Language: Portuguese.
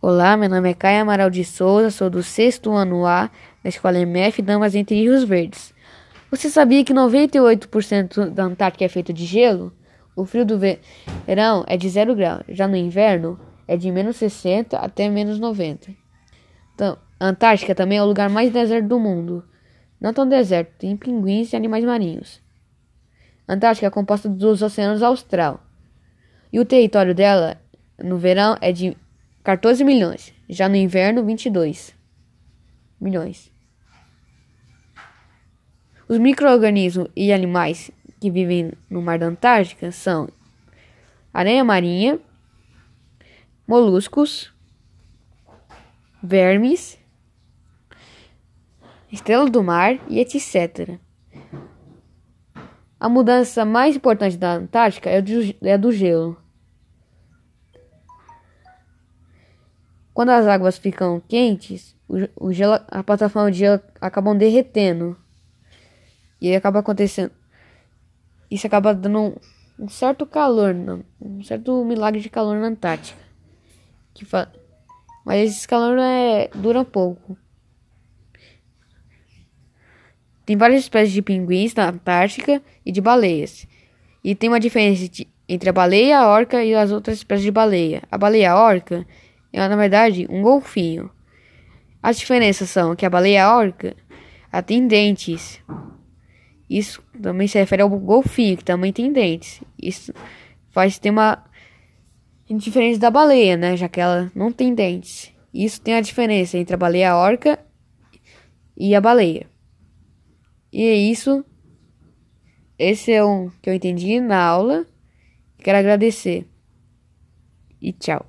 Olá, meu nome é Caio Amaral de Souza, sou do sexto ano A da Escola MF Damas entre Rios Verdes. Você sabia que 98% da Antártica é feito de gelo? O frio do verão é de 0 graus, já no inverno é de menos 60 até menos 90. Então, a Antártica também é o lugar mais deserto do mundo. Não tão deserto, tem pinguins e animais marinhos. A Antártica é composta dos oceanos austral. E o território dela no verão é de 14 milhões. Já no inverno, 22 milhões. Os micro-organismos e animais que vivem no mar da Antártica são areia marinha, moluscos, vermes, estrela do mar e etc. A mudança mais importante da Antártica é do, é do gelo. Quando as águas ficam quentes, o, o gelo, a plataforma de gelo acabam derretendo. E aí acaba acontecendo. Isso acaba dando um, um certo calor, um certo milagre de calor na Antártica. Que fa... Mas esse calor é, dura pouco. Tem várias espécies de pinguins na Antártica e de baleias. E tem uma diferença de, entre a baleia, a orca e as outras espécies de baleia. A baleia orca é, na verdade, um golfinho. As diferenças são que a baleia orca tem dentes. Isso também se refere ao golfinho, que também tem dentes. Isso faz ter uma diferença da baleia, né? Já que ela não tem dentes. Isso tem a diferença entre a baleia orca e a baleia. E é isso. Esse é o que eu entendi na aula. Quero agradecer. E tchau.